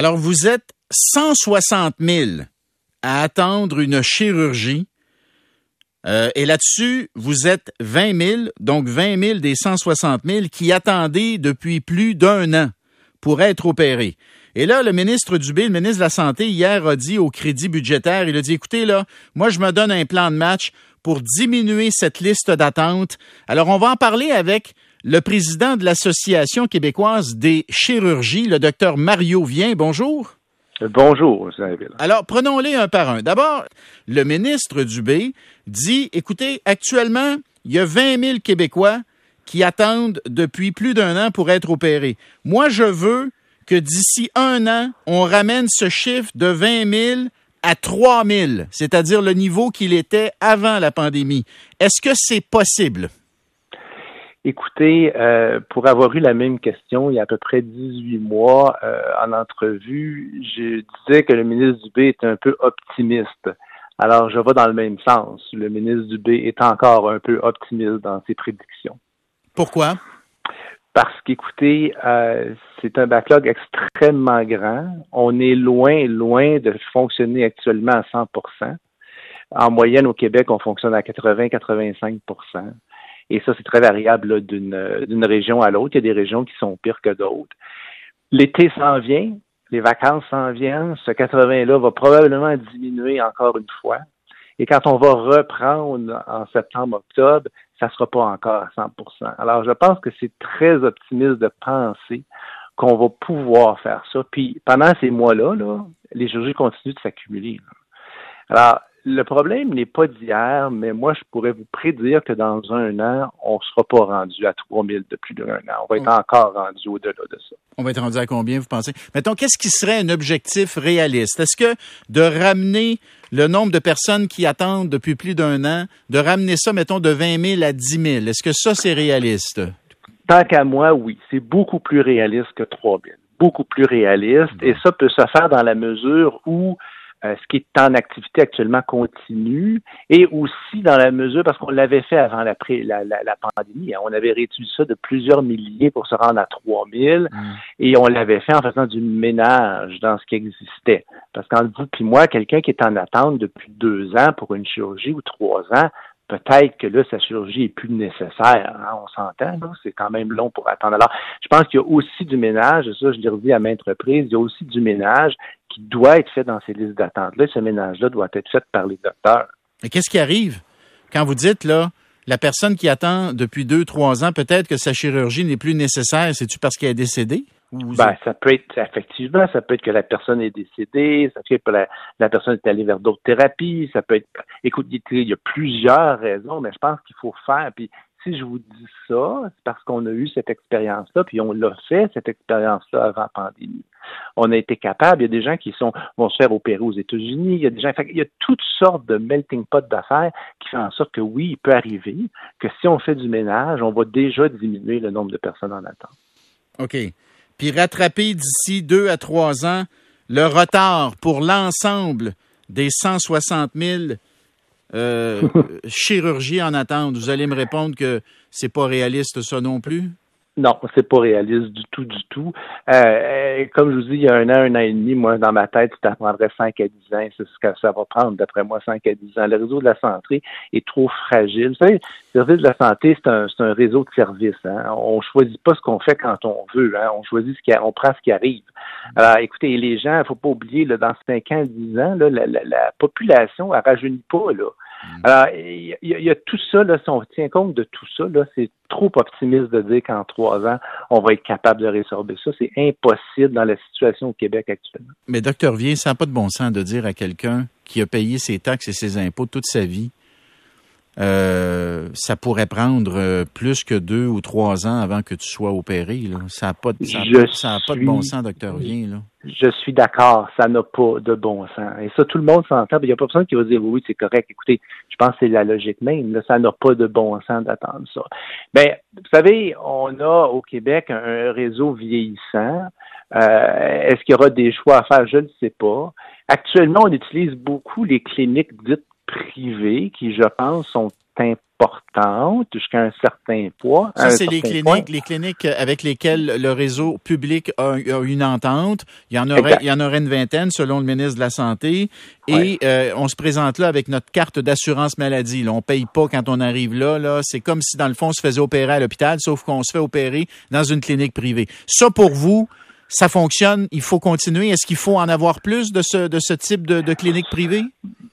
Alors, vous êtes 160 000 à attendre une chirurgie. Euh, et là-dessus, vous êtes 20 000, donc 20 000 des 160 000 qui attendaient depuis plus d'un an pour être opérés. Et là, le ministre Dubé, le ministre de la Santé, hier a dit au crédit budgétaire, il a dit, écoutez, là, moi, je me donne un plan de match pour diminuer cette liste d'attente. Alors, on va en parler avec le président de l'Association québécoise des chirurgies, le docteur Mario Vien. Bonjour. Bonjour, Alors, prenons-les un par un. D'abord, le ministre Dubé dit, écoutez, actuellement, il y a 20 000 Québécois qui attendent depuis plus d'un an pour être opérés. Moi, je veux que d'ici un an, on ramène ce chiffre de 20 000 à 3 000, c'est-à-dire le niveau qu'il était avant la pandémie. Est-ce que c'est possible? Écoutez, euh, pour avoir eu la même question il y a à peu près 18 mois euh, en entrevue, je disais que le ministre Dubé est un peu optimiste. Alors, je vais dans le même sens. Le ministre Dubé est encore un peu optimiste dans ses prédictions. Pourquoi? Parce qu'écoutez, euh, c'est un backlog extrêmement grand. On est loin, loin de fonctionner actuellement à 100% En moyenne, au Québec, on fonctionne à 80-85 et ça, c'est très variable d'une région à l'autre. Il y a des régions qui sont pires que d'autres. L'été s'en vient, les vacances s'en viennent. Ce 80-là va probablement diminuer encore une fois. Et quand on va reprendre en septembre-octobre, ça ne sera pas encore à 100% Alors, je pense que c'est très optimiste de penser qu'on va pouvoir faire ça. Puis, pendant ces mois-là, là, les chirurgies continuent de s'accumuler. Alors, le problème n'est pas d'hier, mais moi, je pourrais vous prédire que dans un an, on ne sera pas rendu à 3000 depuis d'un an. On va être encore rendu au-delà de ça. On va être rendu à combien, vous pensez? Mettons, qu'est-ce qui serait un objectif réaliste? Est-ce que de ramener le nombre de personnes qui attendent depuis plus d'un an, de ramener ça, mettons, de 20 000 à 10 000, est-ce que ça, c'est réaliste? Tant qu'à moi, oui. C'est beaucoup plus réaliste que 3 000. Beaucoup plus réaliste. Et ça peut se faire dans la mesure où euh, ce qui est en activité actuellement continue et aussi dans la mesure, parce qu'on l'avait fait avant la, la, la, pandémie, hein, on avait réduit ça de plusieurs milliers pour se rendre à 3000 mm. et on l'avait fait en faisant du ménage dans ce qui existait. Parce qu'en vous puis moi, quelqu'un qui est en attente depuis deux ans pour une chirurgie ou trois ans, peut-être que là, sa chirurgie est plus nécessaire. Hein, on s'entend, c'est quand même long pour attendre. Alors, je pense qu'il y a aussi du ménage, ça je l'ai redit à maintes reprises, il y a aussi du ménage qui doit être fait dans ces listes d'attente-là. Ce ménage-là doit être fait par les docteurs. Et qu'est-ce qui arrive quand vous dites, là, la personne qui attend depuis deux, trois ans, peut-être que sa chirurgie n'est plus nécessaire, c'est-tu parce qu'elle est décédée? Ben, ça peut être, effectivement, ça peut être que la personne est décédée, ça peut être que la, personne est allée vers d'autres thérapies, ça peut être, écoute, il y a plusieurs raisons, mais je pense qu'il faut faire, puis si je vous dis ça, c'est parce qu'on a eu cette expérience-là, puis on l'a fait, cette expérience-là, avant la pandémie. On a été capable, il y a des gens qui sont, vont se faire opérer aux États-Unis, il y a des gens, il y a toutes sortes de melting pot d'affaires qui font en sorte que oui, il peut arriver que si on fait du ménage, on va déjà diminuer le nombre de personnes en attente. OK puis rattraper d'ici deux à trois ans le retard pour l'ensemble des 160 000 euh, chirurgies en attente. Vous allez me répondre que c'est pas réaliste ça non plus? Non, c'est pas réaliste du tout, du tout. Euh, euh, comme je vous dis, il y a un an, un an et demi, moi, dans ma tête, ça prendrait 5 à 10 ans. C'est ce que ça va prendre, d'après moi, 5 à 10 ans. Le réseau de la santé est trop fragile. Vous savez, le réseau de la santé, c'est un, un réseau de services. Hein. On choisit pas ce qu'on fait quand on veut. Hein. On choisit ce qui, on prend ce qui arrive. Alors, écoutez, les gens, il faut pas oublier, là, dans 5 ans, 10 ans, là, la, la, la population, elle rajeunit pas, là. Mm. Alors, il y, a tout ça, là, si on tient compte de tout ça, là, c'est trop optimiste de dire qu'en trois ans, on va être capable de résorber ça. C'est impossible dans la situation au Québec actuellement. Mais docteur Vien, ça n'a pas de bon sens de dire à quelqu'un qui a payé ses taxes et ses impôts toute sa vie euh, ça pourrait prendre euh, plus que deux ou trois ans avant que tu sois opéré. Ça n'a pas, ça pas de bon sens, docteur Vien. Là. Je suis d'accord, ça n'a pas de bon sens. Et ça, tout le monde s'entend. Il n'y a pas personne qui va dire oui, c'est correct. Écoutez, je pense que c'est la logique même. ça n'a pas de bon sens d'attendre ça. Mais vous savez, on a au Québec un réseau vieillissant. Euh, est-ce qu'il y aura des choix à faire? Je ne sais pas. Actuellement, on utilise beaucoup les cliniques dites privées qui, je pense, sont importante jusqu'à un certain poids. Ça, c'est les cliniques, les cliniques avec lesquelles le réseau public a, une entente. Il y en aurait, il y en aurait une vingtaine selon le ministre de la Santé. Et euh, on se présente là avec notre carte d'assurance maladie. Là, on paye pas quand on arrive là. Là, c'est comme si dans le fond on se faisait opérer à l'hôpital, sauf qu'on se fait opérer dans une clinique privée. Ça pour vous, ça fonctionne, il faut continuer. Est-ce qu'il faut en avoir plus de ce, de ce type de, de clinique privée?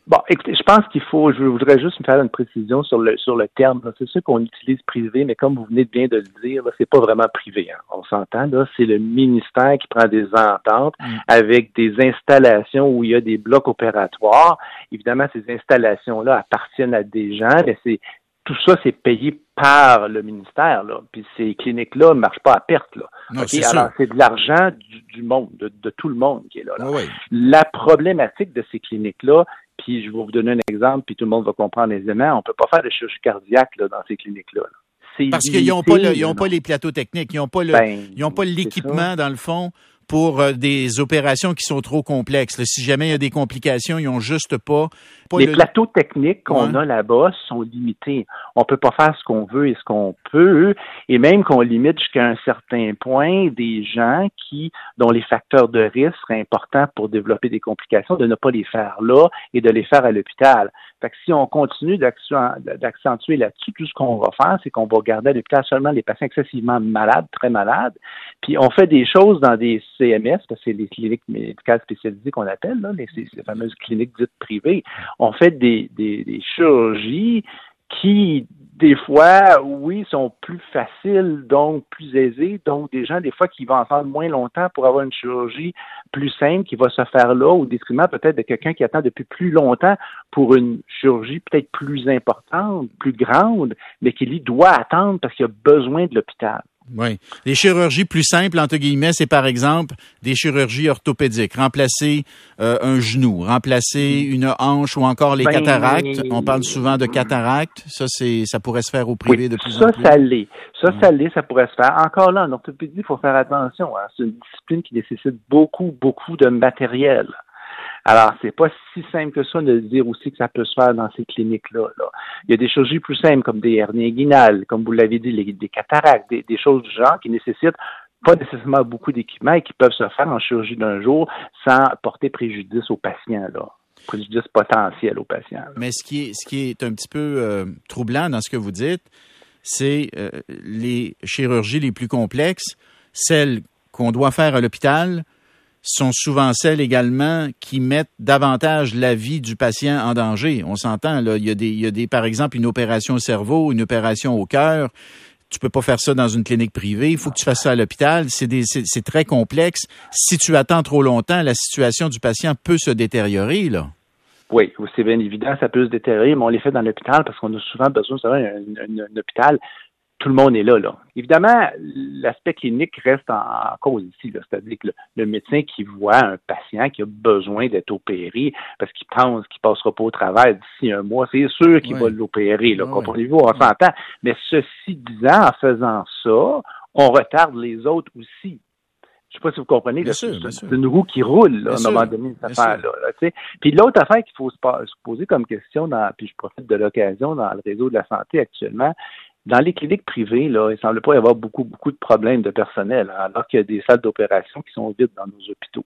Bon, écoutez, je pense qu'il faut, je voudrais juste me faire une précision sur le sur le terme. C'est sûr qu'on utilise privé, mais comme vous venez bien de le dire, c'est pas vraiment privé. Hein. On s'entend là, c'est le ministère qui prend des ententes mm. avec des installations où il y a des blocs opératoires. Évidemment, ces installations-là appartiennent à des gens, mais c'est tout ça, c'est payé par le ministère, là. Puis ces cliniques-là ne marchent pas à perte, là. Alors, c'est de l'argent du, monde, de, tout le monde qui est là. La problématique de ces cliniques-là, puis je vais vous donner un exemple, puis tout le monde va comprendre aisément, on peut pas faire de chirurgie cardiaque là, dans ces cliniques-là. Parce qu'ils n'ont pas, le, pas les plateaux techniques, ils n'ont pas ben, pas l'équipement, dans le fond, pour euh, des opérations qui sont trop complexes. si jamais il y a des complications, ils n'ont juste pas. les plateaux techniques qu'on a là-bas sont limités. On peut pas faire ce qu'on veut et ce qu'on peut, et même qu'on limite jusqu'à un certain point des gens qui, dont les facteurs de risque seraient importants pour développer des complications, de ne pas les faire là et de les faire à l'hôpital. Fait que si on continue d'accentuer là-dessus, tout ce qu'on va faire, c'est qu'on va garder à l'hôpital seulement les patients excessivement malades, très malades, puis on fait des choses dans des CMS, parce que c'est les cliniques médicales spécialisées qu'on appelle, là, les, fameuses cliniques dites privées. On fait des, des, des chirurgies qui des fois, oui, sont plus faciles, donc plus aisées. Donc, des gens, des fois, qui vont attendre moins longtemps pour avoir une chirurgie plus simple qui va se faire là, au détriment peut-être de quelqu'un qui attend depuis plus longtemps pour une chirurgie peut-être plus importante, plus grande, mais qui, lui, doit attendre parce qu'il a besoin de l'hôpital. Oui. Les chirurgies plus simples, entre guillemets, c'est par exemple des chirurgies orthopédiques, remplacer euh, un genou, remplacer mm. une hanche ou encore les ben, cataractes. On parle souvent de cataractes. Ça, c'est, ça pourrait se faire au privé de plus en plus. Ça, ça l'est. Ça, ça l'est, ça pourrait se faire. Encore là, en orthopédie, il faut faire attention. Hein. C'est une discipline qui nécessite beaucoup, beaucoup de matériel. Alors, c'est pas si simple que ça de dire aussi que ça peut se faire dans ces cliniques-là. Il y a des chirurgies plus simples comme des hernies inguinales, comme vous l'avez dit, des cataractes, des, choses du genre qui nécessitent pas nécessairement beaucoup d'équipement et qui peuvent se faire en chirurgie d'un jour sans porter préjudice aux patients. Préjudice potentiel aux patients. Mais ce qui est, ce qui est un petit peu euh, troublant dans ce que vous dites, c'est euh, les chirurgies les plus complexes, celles qu'on doit faire à l'hôpital, sont souvent celles également qui mettent davantage la vie du patient en danger. On s'entend, là, il y, a des, il par exemple, une opération au cerveau, une opération au cœur. Tu peux pas faire ça dans une clinique privée. Il faut que tu fasses ça à l'hôpital. C'est, très complexe. Si tu attends trop longtemps, la situation du patient peut se détériorer, là. Oui, c'est bien évident, ça peut se détériorer, mais on les fait dans l'hôpital parce qu'on a souvent besoin d'avoir un hôpital tout le monde est là. là. Évidemment, l'aspect clinique reste en, cause ici. C'est-à-dire que le, médecin qui voit un patient qui a besoin d'être opéré parce qu'il pense qu'il passera pas au travail d'ici un mois, c'est sûr qu'il va l'opérer. Là, Comprenez-vous? On s'entend. Mais ceci disant, en faisant ça, on retarde les autres aussi. Je ne sais pas si vous comprenez, c'est une roue qui roule là, à un moment donné, cette affaire-là. Là, puis l'autre affaire qu'il faut se, poser comme question, dans, puis je profite de l'occasion dans le réseau de la santé actuellement, dans les cliniques privées, là, il ne semble pas y avoir beaucoup, beaucoup de problèmes de personnel, hein, alors qu'il y a des salles d'opération qui sont vides dans nos hôpitaux.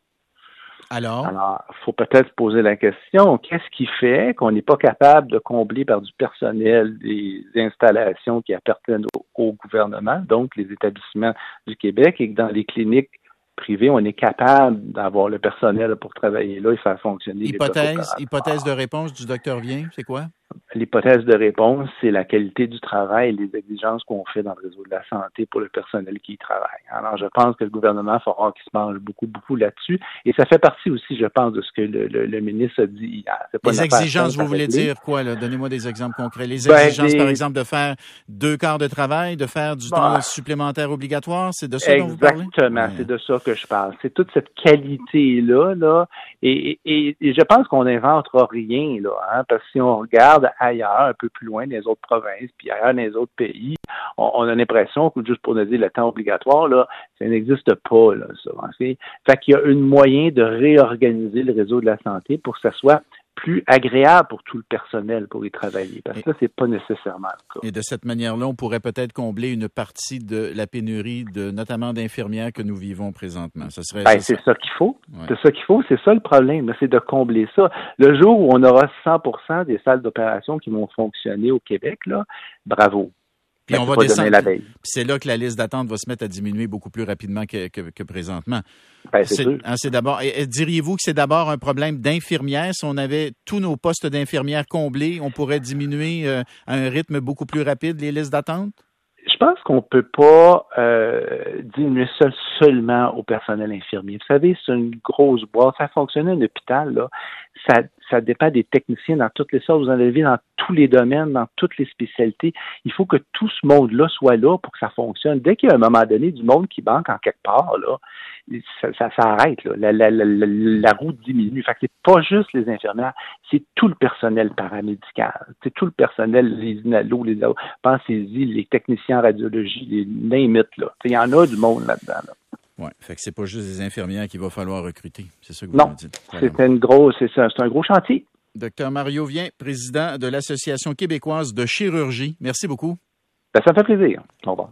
Alors? Alors, il faut peut-être poser la question, qu'est-ce qui fait qu'on n'est pas capable de combler par du personnel des installations qui appartiennent au, gouvernement, donc les établissements du Québec, et que dans les cliniques privées, on est capable d'avoir le personnel pour travailler là et faire fonctionner hypothèse, les Hypothèse de réponse du docteur Vien, c'est quoi? L'hypothèse de réponse, c'est la qualité du travail et les exigences qu'on fait dans le réseau de la santé pour le personnel qui y travaille. Alors, je pense que le gouvernement fera qu'il se mange beaucoup, beaucoup là-dessus. Et ça fait partie aussi, je pense, de ce que le, ministre a dit hier. les exigences, vous voulez dire quoi? Donnez-moi des exemples concrets. Les ben, exigences, par exemple, de faire deux quarts de travail, de faire du temps supplémentaire obligatoire, c'est de ça dont vous parlez? Exactement, c'est de ça que je parle. C'est toute cette qualité-là, là, et, et, je pense qu'on n'inventera rien, là, hein, parce que si on regarde ailleurs, un peu plus loin, dans les autres provinces, puis ailleurs dans les autres pays, on, a l'impression que, juste pour nous dire le temps obligatoire, là, ça n'existe pas, là, ça. Fait qu'il y a un moyen de réorganiser le réseau de la santé pour que ça soit plus agréable pour tout le personnel pour y travailler. Parce que ça, c'est pas nécessairement le cas. Et de cette manière-là, on pourrait peut-être combler une partie de la pénurie, de notamment d'infirmières que nous vivons présentement. Ça serait. Ben, c'est ça, qu'il faut. C'est ça qu'il faut. C'est ça le problème. C'est de combler ça. Le jour où on aura 100% des salles d'opération qui vont fonctionner au Québec, là, bravo. Puis on va descendre. C'est là que la liste d'attente va se mettre à diminuer beaucoup plus rapidement que, que, présentement. Ben, c'est hein, d'abord. Diriez-vous que c'est d'abord un problème d'infirmières? Si on avait tous nos postes d'infirmières comblés, on pourrait diminuer euh, à un rythme beaucoup plus rapide les listes d'attente? Je pense qu'on peut pas euh, diminuer ça seulement au personnel infirmier. Vous savez, c'est une grosse boîte. Ça fonctionne à un hôpital, là. Ça, ça dépend des techniciens dans toutes les sortes. Vous en avez dans tous les domaines, dans toutes les spécialités. Il faut que tout ce monde-là soit là pour que ça fonctionne. Dès qu'il y a un moment donné du monde qui manque en quelque part, là, ça, s'arrête. La, la, la, la, route diminue. Fait que c'est pas juste les infirmières, c'est tout le personnel paramédical. C'est tout le personnel, les inalos, les pensez-y, les techniciens en radiologie, là. Il y en a du monde là-dedans. Là. Oui, fait que c'est pas juste des infirmières qu'il va falloir recruter. C'est ça que vous non, c'est une grosse, c'est un gros chantier. Docteur Mario Vien, président de l'Association québécoise de chirurgie. Merci beaucoup. Ben, ça fait plaisir. Au revoir.